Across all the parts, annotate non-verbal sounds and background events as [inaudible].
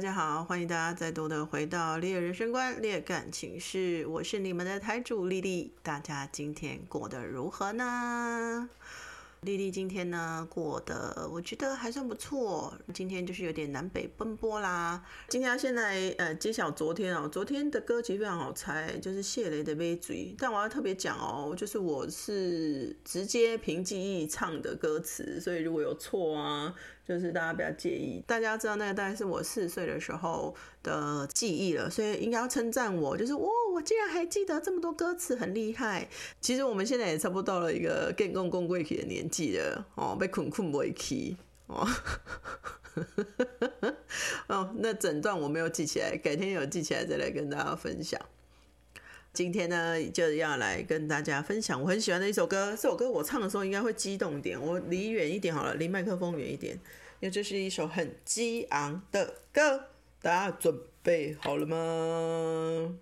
大家好，欢迎大家再度的回到《猎人生观》《猎感情事》，我是你们的台主丽丽。大家今天过得如何呢？丽丽今天呢过得我觉得还算不错，今天就是有点南北奔波啦。今天现在呃揭晓昨天哦，昨天的歌其实非常好猜，就是谢雷的《杯嘴》，但我要特别讲哦，就是我是直接凭记忆唱的歌词，所以如果有错啊。就是大家不要介意，大家知道那个大概是我四岁的时候的记忆了，所以应该要称赞我，就是哇，我竟然还记得这么多歌词，很厉害。其实我们现在也差不多到了一个更共共贵体的年纪了，哦，被困困不会起，哦，[laughs] 哦，那整段我没有记起来，改天有记起来再来跟大家分享。今天呢，就要来跟大家分享我很喜欢的一首歌。这首歌我唱的时候应该会激动点，我离远一点好了，离麦克风远一点，因为这是一首很激昂的歌。大家准备好了吗？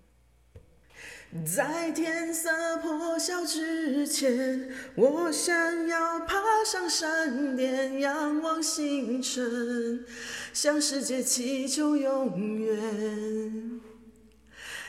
在天色破晓之前，我想要爬上山巅，仰望星辰，向世界祈求永远。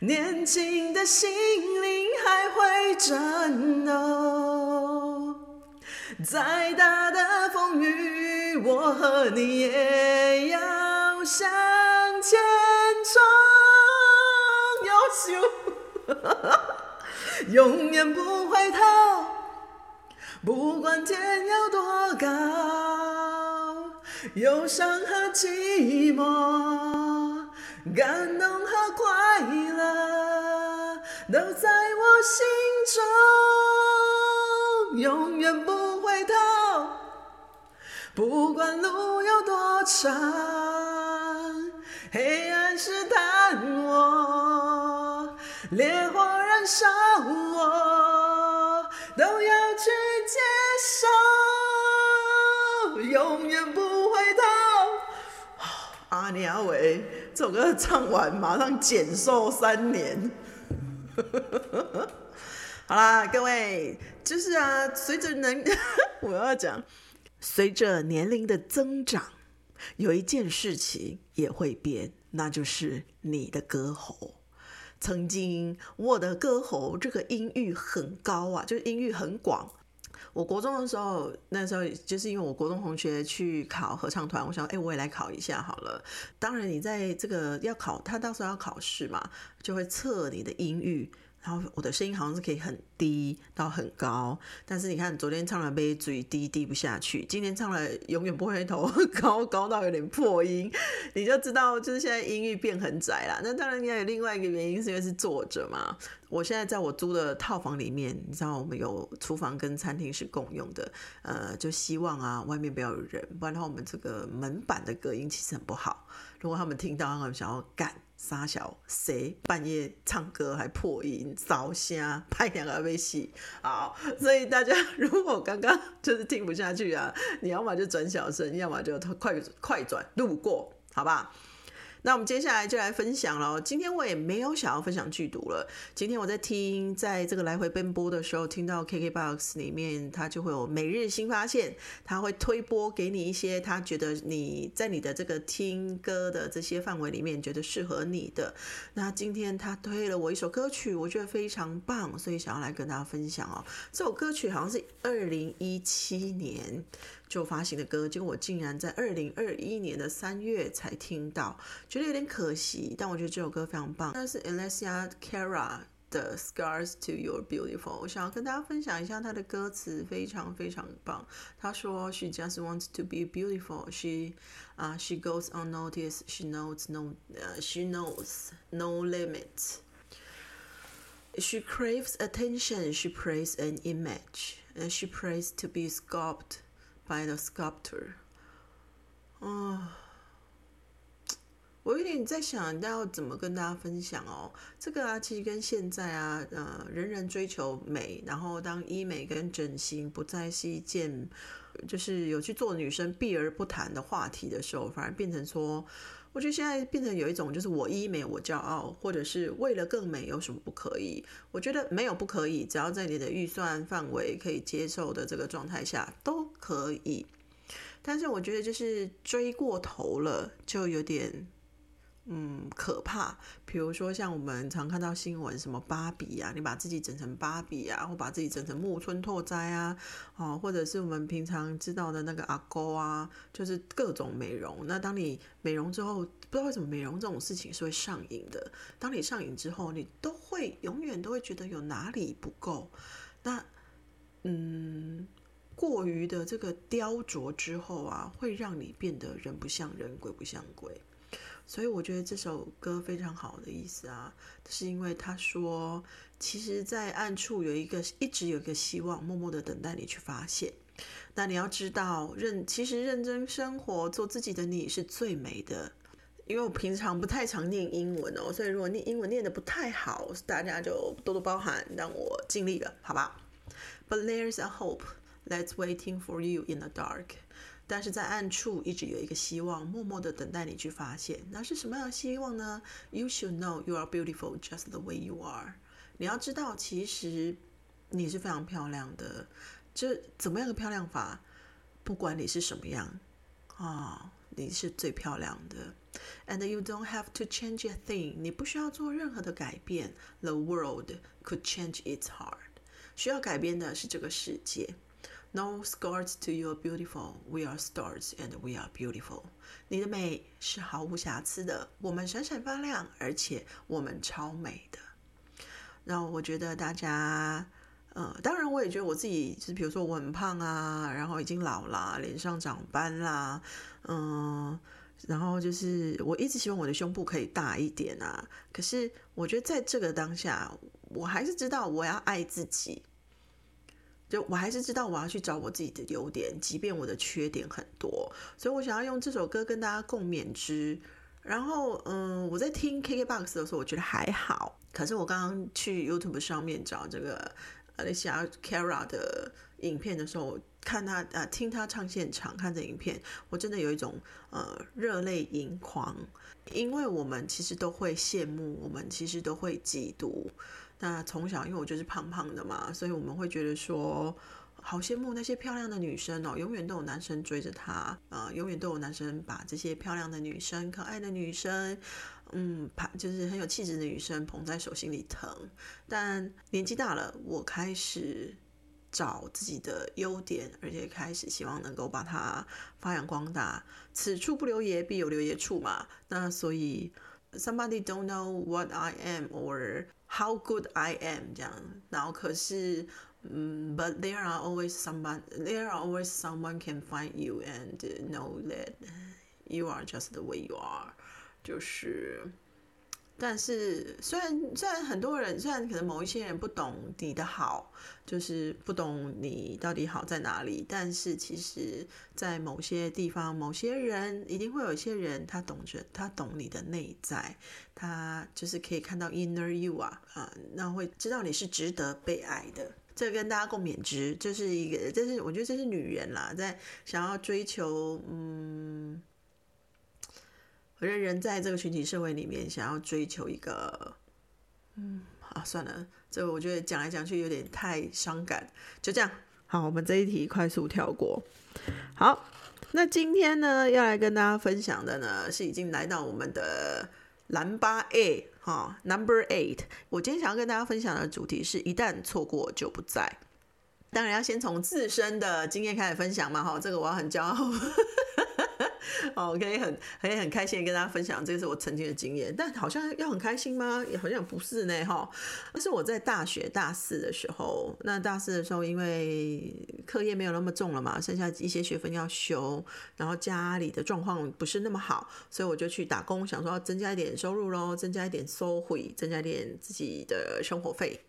年轻的心灵还会战斗，再大的风雨，我和你也要向前冲，永远不回头，不管天有多高，忧伤和寂寞。感动和快乐都在我心中，永远不回头。不管路有多长，黑暗试探我，烈火燃烧我，都要去接受，永远不。阿娘伟。这首歌唱完，马上减寿三年。[laughs] 好啦，各位，就是啊，随着能，[laughs] 我要讲，随着年龄的增长，有一件事情也会变，那就是你的歌喉。曾经我的歌喉这个音域很高啊，就是音域很广。我国中的时候，那时候就是因为我国中同学去考合唱团，我想，哎，我也来考一下好了。当然，你在这个要考，他到时候要考试嘛，就会测你的音域。然后我的声音好像是可以很低到很高，但是你看昨天唱了杯嘴低低不下去，今天唱了永远不回头 [laughs] 高高到有点破音，你就知道就是现在音域变很窄啦。那当然也有另外一个原因，是因为是坐着嘛。我现在在我租的套房里面，你知道我们有厨房跟餐厅是共用的，呃，就希望啊外面不要有人，不然的话我们这个门板的隔音其实很不好。如果他们听到，他们想要干。傻小谁半夜唱歌还破音烧声，拍两个微信，好，所以大家如果刚刚就是听不下去啊，你要么就转小声，要么就快快转路过，好吧？那我们接下来就来分享了。今天我也没有想要分享剧毒了。今天我在听，在这个来回奔波的时候，听到 KKBOX 里面，它就会有每日新发现，它会推播给你一些他觉得你在你的这个听歌的这些范围里面觉得适合你的。那今天他推了我一首歌曲，我觉得非常棒，所以想要来跟大家分享哦。这首歌曲好像是二零一七年。就发行的歌，结果我竟然在二零二一年的三月才听到，觉得有点可惜。但我觉得这首歌非常棒，那是 Alessia Cara 的《Scars to Your Beautiful》。我想要跟大家分享一下她的歌词，非常非常棒。她说：“She just wants to be beautiful. She 啊，She goes unnoticed. She knows no, she knows no limits. She craves attention. She prays an image, and she prays to be sculpted.” By the sculptor，啊，我有点在想要怎么跟大家分享哦。这个啊，其实跟现在啊，呃，人人追求美，然后当医美跟整形不再是一件就是有去做女生避而不谈的话题的时候，反而变成说。我觉得现在变成有一种，就是我医美我骄傲，或者是为了更美有什么不可以？我觉得没有不可以，只要在你的预算范围可以接受的这个状态下都可以。但是我觉得就是追过头了，就有点。嗯，可怕。比如说，像我们常看到新闻，什么芭比啊，你把自己整成芭比啊，或把自己整成木村拓哉啊，哦，或者是我们平常知道的那个阿勾啊，就是各种美容。那当你美容之后，不知道为什么美容这种事情是会上瘾的。当你上瘾之后，你都会永远都会觉得有哪里不够。那，嗯，过于的这个雕琢之后啊，会让你变得人不像人，鬼不像鬼。所以我觉得这首歌非常好的意思啊，是因为他说，其实，在暗处有一个一直有一个希望，默默的等待你去发现。那你要知道，认其实认真生活，做自己的你是最美的。因为我平常不太常念英文哦，所以如果念英文念的不太好，大家就多多包涵，让我尽力了，好吧？But there's a hope that's waiting for you in the dark. 但是在暗处一直有一个希望，默默的等待你去发现。那是什么样的希望呢？You should know you are beautiful just the way you are。你要知道，其实你是非常漂亮的。这怎么样的漂亮法？不管你是什么样啊，你是最漂亮的。And you don't have to change a thing。你不需要做任何的改变。The world could change its heart。需要改变的是这个世界。No scars to your beautiful. We are stars and we are beautiful. 你的美是毫无瑕疵的，我们闪闪发亮，而且我们超美的。那我觉得大家，呃，当然我也觉得我自己，就是比如说我很胖啊，然后已经老啦，脸上长斑啦，嗯，然后就是我一直希望我的胸部可以大一点啊。可是我觉得在这个当下，我还是知道我要爱自己。就我还是知道我要去找我自己的优点，即便我的缺点很多，所以我想要用这首歌跟大家共勉之。然后，嗯，我在听 KKBOX 的时候，我觉得还好。可是我刚刚去 YouTube 上面找这个 Alicia Cara 的影片的时候，看他啊，听他唱现场，看这影片，我真的有一种呃热泪盈眶，因为我们其实都会羡慕，我们其实都会嫉妒。那从小，因为我就是胖胖的嘛，所以我们会觉得说，好羡慕那些漂亮的女生哦，永远都有男生追着她，啊，永远都有男生把这些漂亮的女生、可爱的女生，嗯，就是很有气质的女生捧在手心里疼。但年纪大了，我开始找自己的优点，而且开始希望能够把它发扬光大。此处不留爷，必有留爷处嘛。那所以，somebody don't know what I am or How good I am 这样，然后可是，嗯，But there are always someone, there are always someone can find you and know that you are just the way you are。就是， 但是虽然虽然很多人，虽然可能某一些人不懂你的好，就是不懂你到底好在哪里，但是其实，在某些地方，某些人一定会有一些人，他懂着，他懂你的内在。他就是可以看到 inner you 啊啊，那会知道你是值得被爱的。这跟大家共勉之，这是一个，这是我觉得这是女人啦，在想要追求，嗯，我觉得人在这个群体社会里面想要追求一个，嗯，啊，算了，这我觉得讲来讲去有点太伤感，就这样。好，我们这一题快速跳过。好，那今天呢要来跟大家分享的呢是已经来到我们的。蓝八 A 哈，Number Eight，我今天想要跟大家分享的主题是一旦错过就不在。当然要先从自身的经验开始分享嘛，哈，这个我要很骄傲。[laughs] 哦，我可以很可以很开心跟大家分享，这是我曾经的经验。但好像要很开心吗？也好像不是呢，哈。那是我在大学大四的时候，那大四的时候，因为课业没有那么重了嘛，剩下一些学分要修，然后家里的状况不是那么好，所以我就去打工，想说要增加一点收入喽，增加一点收回，增加一点自己的生活费。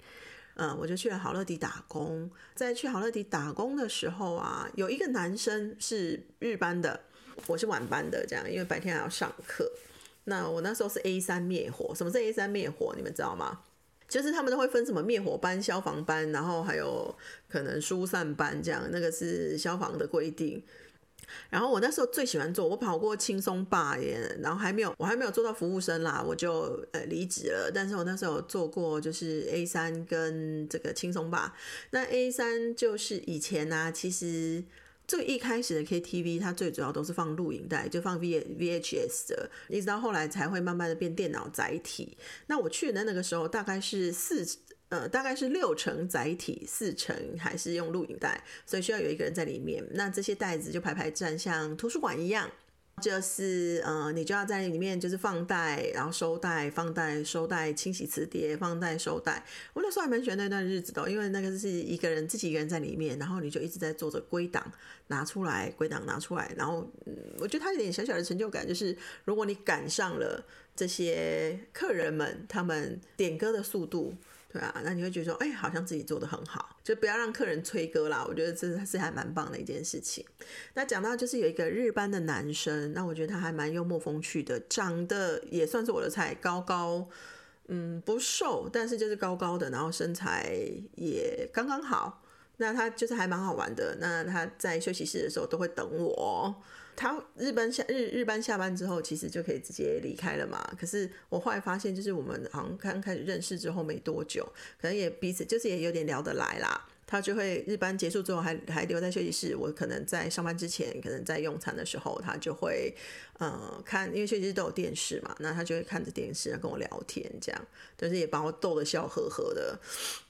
嗯，我就去了好乐迪打工。在去好乐迪打工的时候啊，有一个男生是日班的。我是晚班的，这样，因为白天还要上课。那我那时候是 A 三灭火，什么是 A 三灭火？你们知道吗？就是他们都会分什么灭火班、消防班，然后还有可能疏散班这样，那个是消防的规定。然后我那时候最喜欢做，我跑过轻松霸耶，然后还没有，我还没有做到服务生啦，我就呃离职了。但是我那时候做过，就是 A 三跟这个轻松霸。那 A 三就是以前呢，其实。这个一开始的 KTV，它最主要都是放录影带，就放 V VHS 的，一直到后来才会慢慢的变电脑载体。那我去的那个时候，大概是四呃，大概是六成载体，四成还是用录影带，所以需要有一个人在里面。那这些袋子就排排站，像图书馆一样。就是呃，你就要在里面就是放袋，然后收袋，放袋收袋，清洗磁碟，放袋收袋。我那时候还蛮喜欢那段日子的，因为那个是一个人自己一个人在里面，然后你就一直在做着归档，拿出来归档拿出来，然后嗯，我觉得他有点小小的成就感，就是如果你赶上了这些客人们他们点歌的速度。对啊，那你会觉得说，哎，好像自己做的很好，就不要让客人催歌啦。我觉得这是还蛮棒的一件事情。那讲到就是有一个日班的男生，那我觉得他还蛮幽默风趣的，长得也算是我的菜，高高，嗯，不瘦，但是就是高高的，然后身材也刚刚好。那他就是还蛮好玩的。那他在休息室的时候都会等我。他日班下日日班下班之后，其实就可以直接离开了嘛。可是我后来发现，就是我们好像刚开始认识之后没多久，可能也彼此就是也有点聊得来啦。他就会日班结束之后还还留在休息室，我可能在上班之前，可能在用餐的时候，他就会呃看，因为休息室都有电视嘛，那他就会看着电视跟我聊天，这样就是也把我逗得笑呵呵的。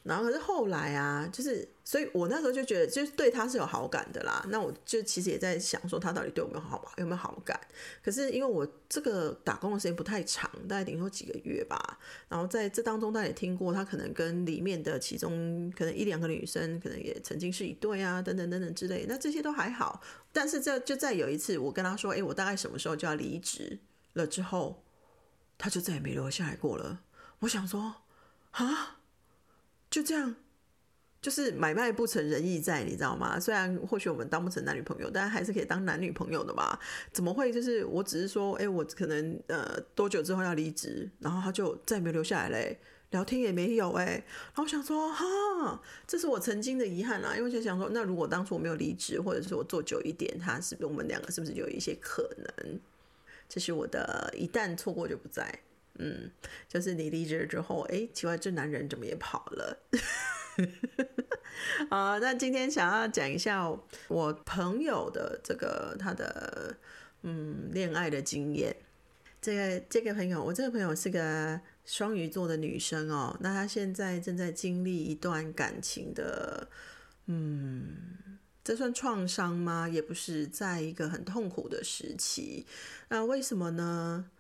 然后可是后来啊，就是。所以我那时候就觉得，就是对他是有好感的啦。那我就其实也在想，说他到底对我有没有好有没有好感？可是因为我这个打工的时间不太长，大概顶多几个月吧。然后在这当中，大家也听过，他可能跟里面的其中可能一两个女生，可能也曾经是一对啊，等等等等之类。那这些都还好。但是这就在有一次，我跟他说：“哎，我大概什么时候就要离职了？”之后，他就再也没留下来过了。我想说，啊，就这样。就是买卖不成仁义在，你知道吗？虽然或许我们当不成男女朋友，但还是可以当男女朋友的吧。怎么会？就是我只是说，哎，我可能呃多久之后要离职，然后他就再也没有留下来嘞，聊天也没有哎。然后想说，哈，这是我曾经的遗憾啊，因为就想说，那如果当初我没有离职，或者是我做久一点，他是不是我们两个是不是有一些可能？这是我的一旦错过就不在。嗯，就是你离职之后，哎，奇怪，这男人怎么也跑了？[laughs] 啊，那今天想要讲一下我朋友的这个他的嗯恋爱的经验。这个这个朋友，我这个朋友是个双鱼座的女生哦。那她现在正在经历一段感情的，嗯，这算创伤吗？也不是，在一个很痛苦的时期。那为什么呢？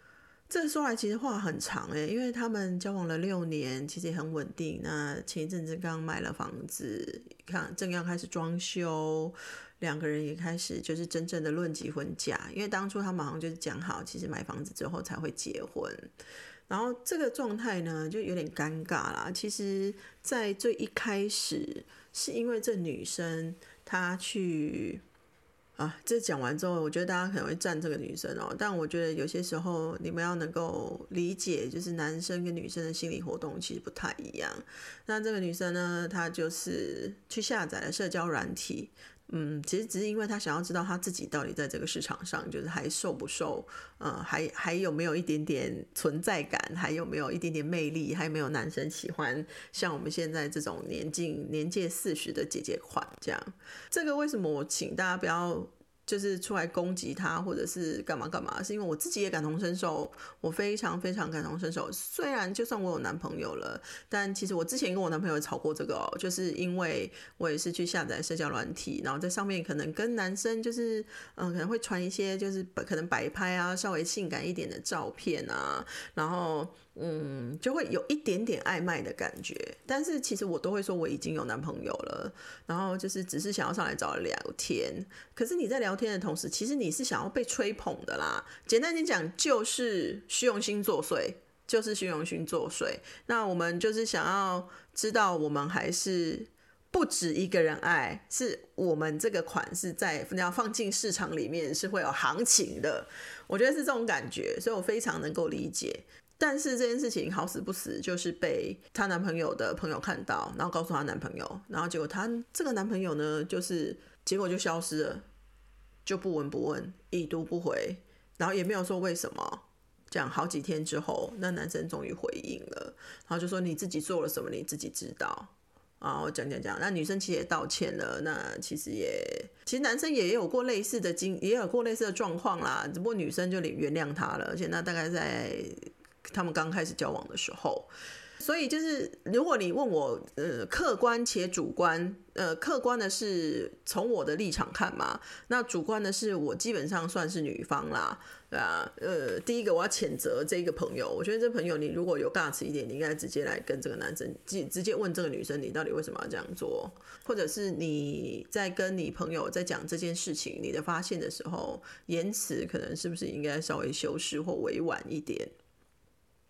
这说来其实话很长诶，因为他们交往了六年，其实也很稳定。那前一阵子刚买了房子，看正要开始装修，两个人也开始就是真正的论及婚嫁。因为当初他们好像就是讲好，其实买房子之后才会结婚。然后这个状态呢，就有点尴尬啦。其实，在最一开始，是因为这女生她去。啊，这讲完之后，我觉得大家可能会赞这个女生哦。但我觉得有些时候你们要能够理解，就是男生跟女生的心理活动其实不太一样。那这个女生呢，她就是去下载了社交软体。嗯，其实只是因为他想要知道他自己到底在这个市场上，就是还受不受，呃，还还有没有一点点存在感，还有没有一点点魅力，还有没有男生喜欢像我们现在这种年近年届四十的姐姐款这样。这个为什么我请大家不要？就是出来攻击他，或者是干嘛干嘛，是因为我自己也感同身受，我非常非常感同身受。虽然就算我有男朋友了，但其实我之前跟我男朋友吵过这个哦，就是因为我也是去下载社交软体，然后在上面可能跟男生就是嗯可能会传一些就是可能摆拍啊，稍微性感一点的照片啊，然后。嗯，就会有一点点暧昧的感觉，但是其实我都会说我已经有男朋友了，然后就是只是想要上来找聊天。可是你在聊天的同时，其实你是想要被吹捧的啦。简单点讲，就是虚荣心作祟，就是虚荣心作祟。那我们就是想要知道，我们还是不止一个人爱，是我们这个款是在你要放进市场里面是会有行情的。我觉得是这种感觉，所以我非常能够理解。但是这件事情好死不死，就是被她男朋友的朋友看到，然后告诉她男朋友，然后结果她这个男朋友呢，就是结果就消失了，就不闻不问，已读不回，然后也没有说为什么。讲好几天之后，那男生终于回应了，然后就说你自己做了什么，你自己知道。啊，我讲讲讲，那女生其实也道歉了，那其实也，其实男生也有过类似的经，也有过类似的状况啦，只不过女生就原谅他了，而且那大概在他们刚开始交往的时候。所以就是，如果你问我，呃，客观且主观，呃，客观的是从我的立场看嘛，那主观的是我基本上算是女方啦，对啊，呃，第一个我要谴责这个朋友，我觉得这朋友你如果有尬词一点，你应该直接来跟这个男生直直接问这个女生，你到底为什么要这样做，或者是你在跟你朋友在讲这件事情，你的发现的时候，言辞可能是不是应该稍微修饰或委婉一点。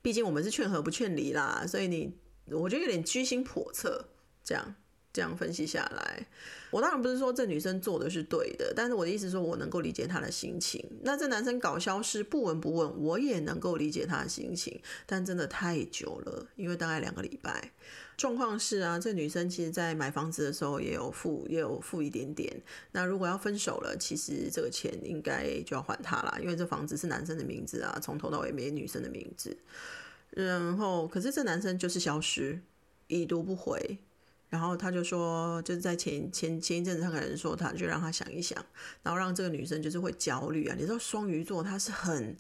毕竟我们是劝和不劝离啦，所以你我觉得有点居心叵测。这样这样分析下来，我当然不是说这女生做的是对的，但是我的意思说我能够理解她的心情。那这男生搞消失不闻不问，我也能够理解他的心情，但真的太久了，因为大概两个礼拜。状况是啊，这女生其实在买房子的时候也有付，也有付一点点。那如果要分手了，其实这个钱应该就要还他啦，因为这房子是男生的名字啊，从头到尾没女生的名字。然后，可是这男生就是消失，已读不回。然后他就说，就是在前前前一阵子，他可能说，他就让他想一想，然后让这个女生就是会焦虑啊。你知道双鱼座他是很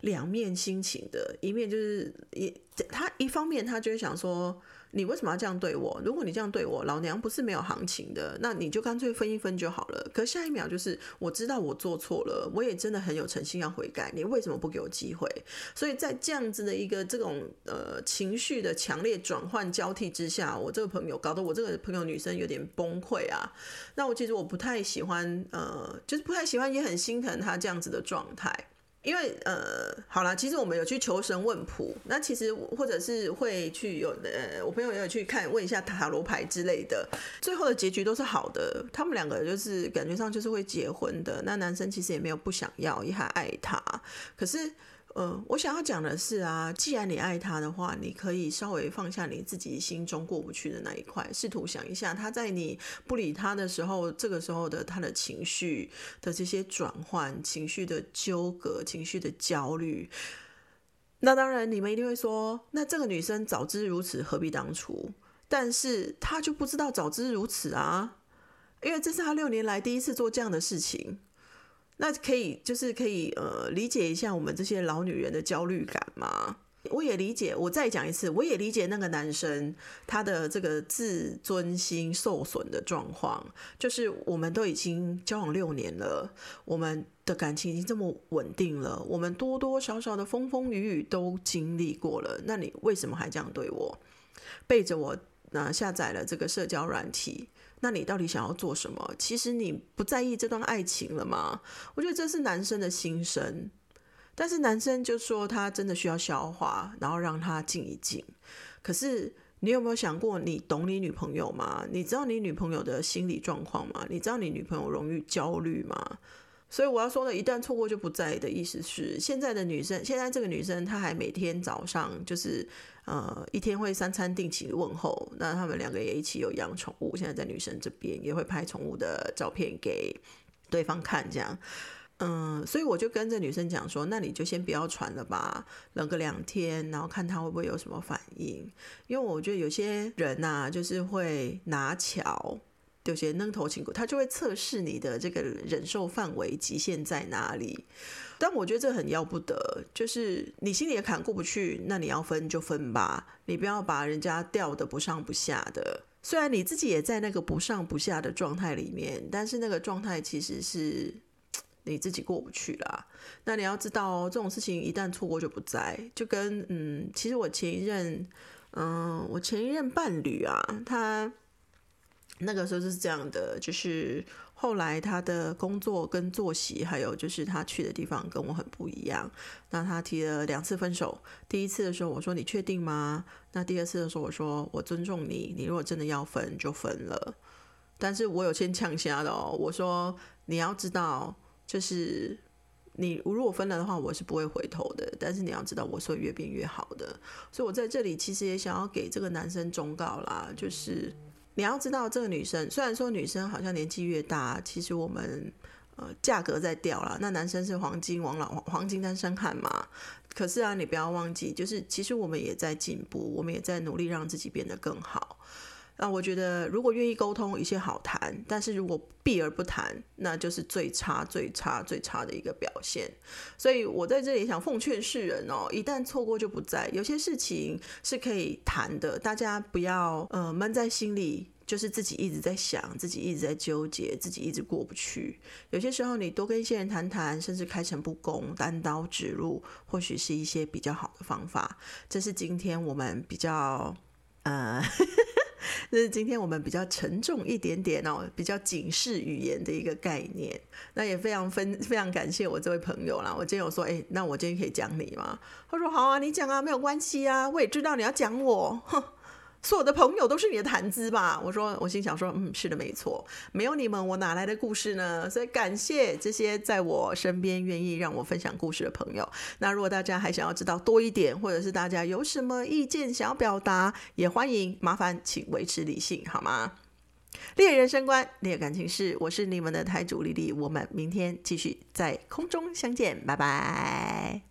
两面心情的，一面就是一他一方面他就会想说。你为什么要这样对我？如果你这样对我，老娘不是没有行情的，那你就干脆分一分就好了。可下一秒就是我知道我做错了，我也真的很有诚心要悔改，你为什么不给我机会？所以在这样子的一个这种呃情绪的强烈转换交替之下，我这个朋友搞得我这个朋友女生有点崩溃啊。那我其实我不太喜欢，呃，就是不太喜欢，也很心疼她这样子的状态。因为呃，好了，其实我们有去求神问卜，那其实或者是会去有呃，我朋友也有去看问一下塔罗牌之类的，最后的结局都是好的，他们两个就是感觉上就是会结婚的。那男生其实也没有不想要，也还爱她，可是。呃，我想要讲的是啊，既然你爱他的话，你可以稍微放下你自己心中过不去的那一块，试图想一下他在你不理他的时候，这个时候的他的情绪的这些转换、情绪的纠葛、情绪的焦虑。那当然，你们一定会说，那这个女生早知如此，何必当初？但是她就不知道早知如此啊，因为这是她六年来第一次做这样的事情。那可以，就是可以，呃，理解一下我们这些老女人的焦虑感吗？我也理解，我再讲一次，我也理解那个男生他的这个自尊心受损的状况。就是我们都已经交往六年了，我们的感情已经这么稳定了，我们多多少少的风风雨雨都经历过了，那你为什么还这样对我？背着我，那下载了这个社交软体。那你到底想要做什么？其实你不在意这段爱情了吗？我觉得这是男生的心声，但是男生就说他真的需要消化，然后让他静一静。可是你有没有想过，你懂你女朋友吗？你知道你女朋友的心理状况吗？你知道你女朋友容易焦虑吗？所以我要说的，一旦错过就不在的意思是，现在的女生，现在这个女生她还每天早上就是。呃，一天会三餐定期问候，那他们两个也一起有养宠物，现在在女生这边也会拍宠物的照片给对方看，这样，嗯，所以我就跟这女生讲说，那你就先不要传了吧，冷个两天，然后看他会不会有什么反应，因为我觉得有些人呐，就是会拿巧。有些扔头轻骨，他就会测试你的这个忍受范围极限在哪里。但我觉得这很要不得，就是你心里的坎过不去，那你要分就分吧，你不要把人家吊的不上不下的。虽然你自己也在那个不上不下的状态里面，但是那个状态其实是 [tsk] 你自己过不去啦。那你要知道，这种事情一旦错过就不在。就跟嗯，其实我前一任，嗯，我前一任伴侣啊，他。那个时候就是这样的，就是后来他的工作跟作息，还有就是他去的地方跟我很不一样。那他提了两次分手，第一次的时候我说你确定吗？那第二次的时候我说我尊重你，你如果真的要分就分了。但是我有先呛下的哦，我说你要知道，就是你如果分了的话，我是不会回头的。但是你要知道，我是会越变越好的。所以我在这里其实也想要给这个男生忠告啦，就是。你要知道，这个女生虽然说女生好像年纪越大，其实我们呃价格在掉了。那男生是黄金王老黄金单身汉嘛？可是啊，你不要忘记，就是其实我们也在进步，我们也在努力让自己变得更好。那我觉得，如果愿意沟通，一切好谈；但是如果避而不谈，那就是最差、最差、最差的一个表现。所以我在这里想奉劝世人哦，一旦错过就不在。有些事情是可以谈的，大家不要呃闷在心里，就是自己一直在想，自己一直在纠结，自己一直过不去。有些时候，你多跟一些人谈谈，甚至开诚布公、单刀直入，或许是一些比较好的方法。这是今天我们比较呃。这是今天我们比较沉重一点点哦，比较警示语言的一个概念。那也非常分非常感谢我这位朋友啦。我今天有说，哎，那我今天可以讲你吗？他说好啊，你讲啊，没有关系啊，我也知道你要讲我。哼。[laughs] 所有的朋友都是你的谈资吧？我说，我心想说，嗯，是的，没错，没有你们，我哪来的故事呢？所以感谢这些在我身边愿意让我分享故事的朋友。那如果大家还想要知道多一点，或者是大家有什么意见想要表达，也欢迎，麻烦请维持理性好吗？猎人生观，猎感情事，我是你们的台主丽丽，我们明天继续在空中相见，拜拜。